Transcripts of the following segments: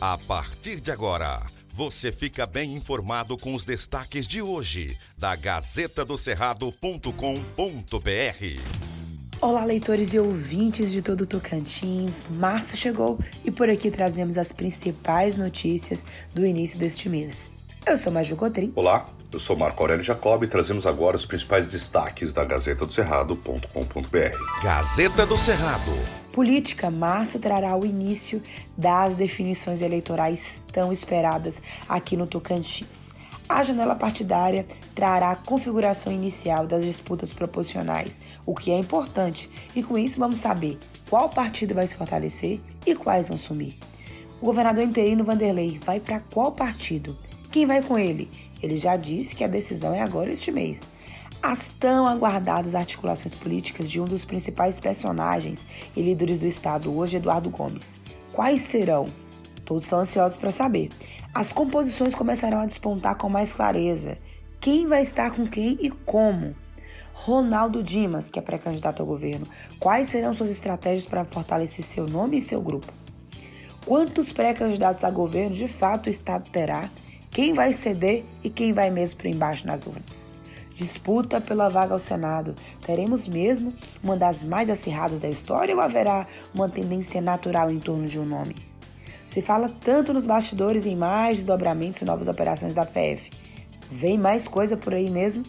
A partir de agora, você fica bem informado com os destaques de hoje da Gazeta do Cerrado.com.br. Olá, leitores e ouvintes de todo o Tocantins. Março chegou e por aqui trazemos as principais notícias do início deste mês. Eu sou Maju Cotrim. Olá, eu sou Marco Aurélio Jacob e trazemos agora os principais destaques da Gazeta do Cerrado.com.br. Gazeta do Cerrado. Política, março trará o início das definições eleitorais tão esperadas aqui no Tocantins. A janela partidária trará a configuração inicial das disputas proporcionais, o que é importante, e com isso vamos saber qual partido vai se fortalecer e quais vão sumir. O governador interino Vanderlei vai para qual partido? Quem vai com ele? Ele já disse que a decisão é agora este mês. As tão aguardadas articulações políticas de um dos principais personagens e líderes do Estado hoje, Eduardo Gomes. Quais serão? Todos estão ansiosos para saber. As composições começarão a despontar com mais clareza. Quem vai estar com quem e como? Ronaldo Dimas, que é pré-candidato ao governo, quais serão suas estratégias para fortalecer seu nome e seu grupo? Quantos pré-candidatos a governo de fato o Estado terá? Quem vai ceder e quem vai mesmo para embaixo nas urnas? disputa pela vaga ao Senado. Teremos mesmo uma das mais acirradas da história ou haverá uma tendência natural em torno de um nome? Se fala tanto nos bastidores em mais desdobramentos e novas operações da PF. Vem mais coisa por aí mesmo?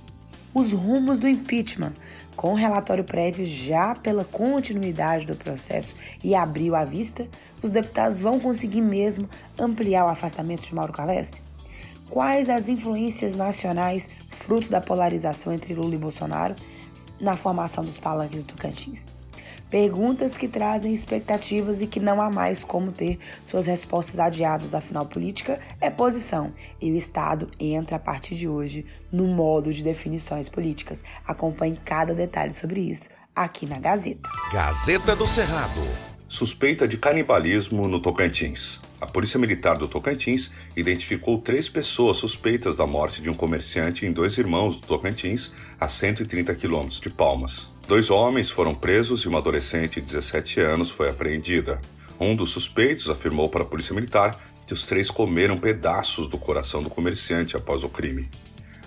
Os rumos do impeachment, com relatório prévio já pela continuidade do processo e abril à vista, os deputados vão conseguir mesmo ampliar o afastamento de Mauro Calesse? Quais as influências nacionais fruto da polarização entre Lula e Bolsonaro na formação dos palanques do Tocantins? Perguntas que trazem expectativas e que não há mais como ter suas respostas adiadas, afinal, política é posição e o Estado entra a partir de hoje no modo de definições políticas. Acompanhe cada detalhe sobre isso aqui na Gazeta. Gazeta do Cerrado. Suspeita de canibalismo no Tocantins. A Polícia Militar do Tocantins identificou três pessoas suspeitas da morte de um comerciante em dois irmãos do Tocantins, a 130 quilômetros de Palmas. Dois homens foram presos e uma adolescente de 17 anos foi apreendida. Um dos suspeitos afirmou para a Polícia Militar que os três comeram pedaços do coração do comerciante após o crime.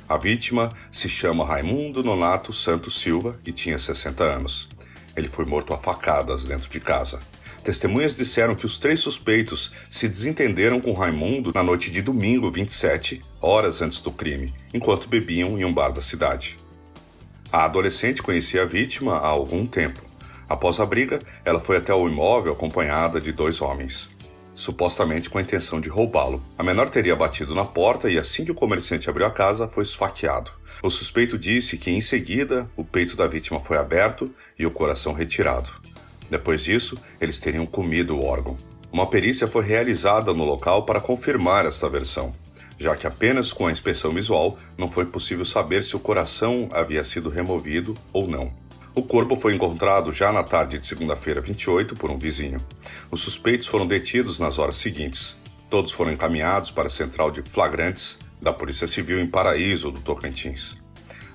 A vítima se chama Raimundo Nonato Santos Silva e tinha 60 anos. Ele foi morto a facadas dentro de casa. Testemunhas disseram que os três suspeitos se desentenderam com Raimundo na noite de domingo 27, horas antes do crime, enquanto bebiam em um bar da cidade. A adolescente conhecia a vítima há algum tempo. Após a briga, ela foi até o imóvel acompanhada de dois homens, supostamente com a intenção de roubá-lo. A menor teria batido na porta e, assim que o comerciante abriu a casa, foi esfaqueado. O suspeito disse que, em seguida, o peito da vítima foi aberto e o coração retirado. Depois disso, eles teriam comido o órgão. Uma perícia foi realizada no local para confirmar esta versão, já que apenas com a inspeção visual não foi possível saber se o coração havia sido removido ou não. O corpo foi encontrado já na tarde de segunda-feira 28 por um vizinho. Os suspeitos foram detidos nas horas seguintes. Todos foram encaminhados para a central de flagrantes da Polícia Civil em Paraíso, do Tocantins.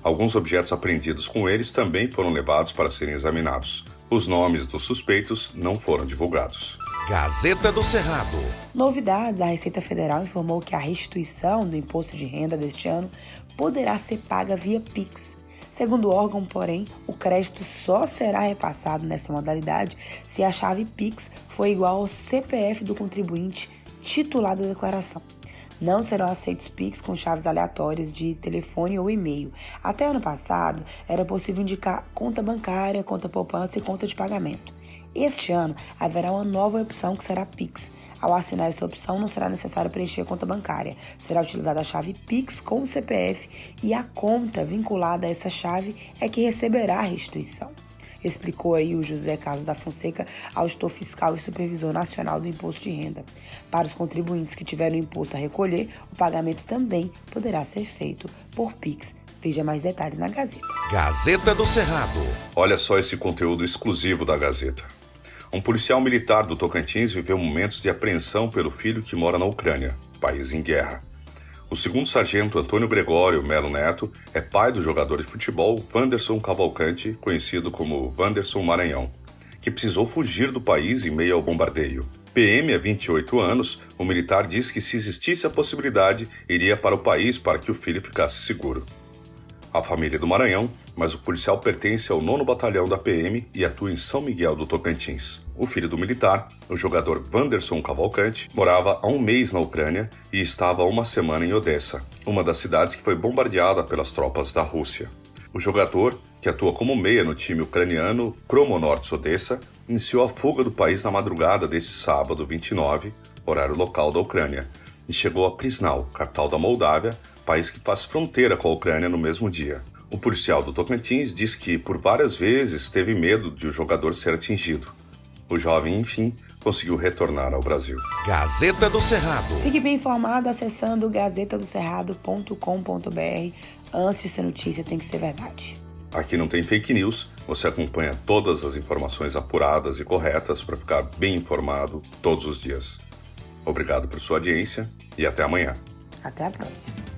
Alguns objetos apreendidos com eles também foram levados para serem examinados. Os nomes dos suspeitos não foram divulgados. Gazeta do Cerrado. Novidades: a Receita Federal informou que a restituição do imposto de renda deste ano poderá ser paga via Pix. Segundo o órgão, porém, o crédito só será repassado nessa modalidade se a chave Pix for igual ao CPF do contribuinte titular da declaração. Não serão aceitos PIX com chaves aleatórias de telefone ou e-mail. Até ano passado, era possível indicar conta bancária, conta poupança e conta de pagamento. Este ano, haverá uma nova opção que será Pix. Ao assinar essa opção, não será necessário preencher a conta bancária. Será utilizada a chave Pix com o CPF e a conta vinculada a essa chave é que receberá a restituição explicou aí o José Carlos da Fonseca, auditor fiscal e supervisor nacional do Imposto de Renda. Para os contribuintes que tiveram imposto a recolher, o pagamento também poderá ser feito por Pix. Veja mais detalhes na Gazeta. Gazeta do Cerrado. Olha só esse conteúdo exclusivo da Gazeta. Um policial militar do Tocantins viveu momentos de apreensão pelo filho que mora na Ucrânia, país em guerra. O segundo sargento Antônio Gregório Melo Neto é pai do jogador de futebol Wanderson Cavalcante, conhecido como Wanderson Maranhão, que precisou fugir do país em meio ao bombardeio. PM há 28 anos, o militar diz que se existisse a possibilidade, iria para o país para que o filho ficasse seguro. A família do Maranhão, mas o policial pertence ao 9 Batalhão da PM e atua em São Miguel do Tocantins. O filho do militar, o jogador Wanderson Cavalcante, morava há um mês na Ucrânia e estava há uma semana em Odessa, uma das cidades que foi bombardeada pelas tropas da Rússia. O jogador, que atua como meia no time ucraniano Kromonorts Odessa, iniciou a fuga do país na madrugada desse sábado 29, horário local da Ucrânia, e chegou a Prisnal, capital da Moldávia, país que faz fronteira com a Ucrânia no mesmo dia. O policial do Tocantins diz que por várias vezes teve medo de o jogador ser atingido. O jovem, enfim, conseguiu retornar ao Brasil. Gazeta do Cerrado. Fique bem informado acessando gazetadocerrado.com.br. Antes de ser notícia, tem que ser verdade. Aqui não tem fake news, você acompanha todas as informações apuradas e corretas para ficar bem informado todos os dias. Obrigado por sua audiência e até amanhã. Até a próxima.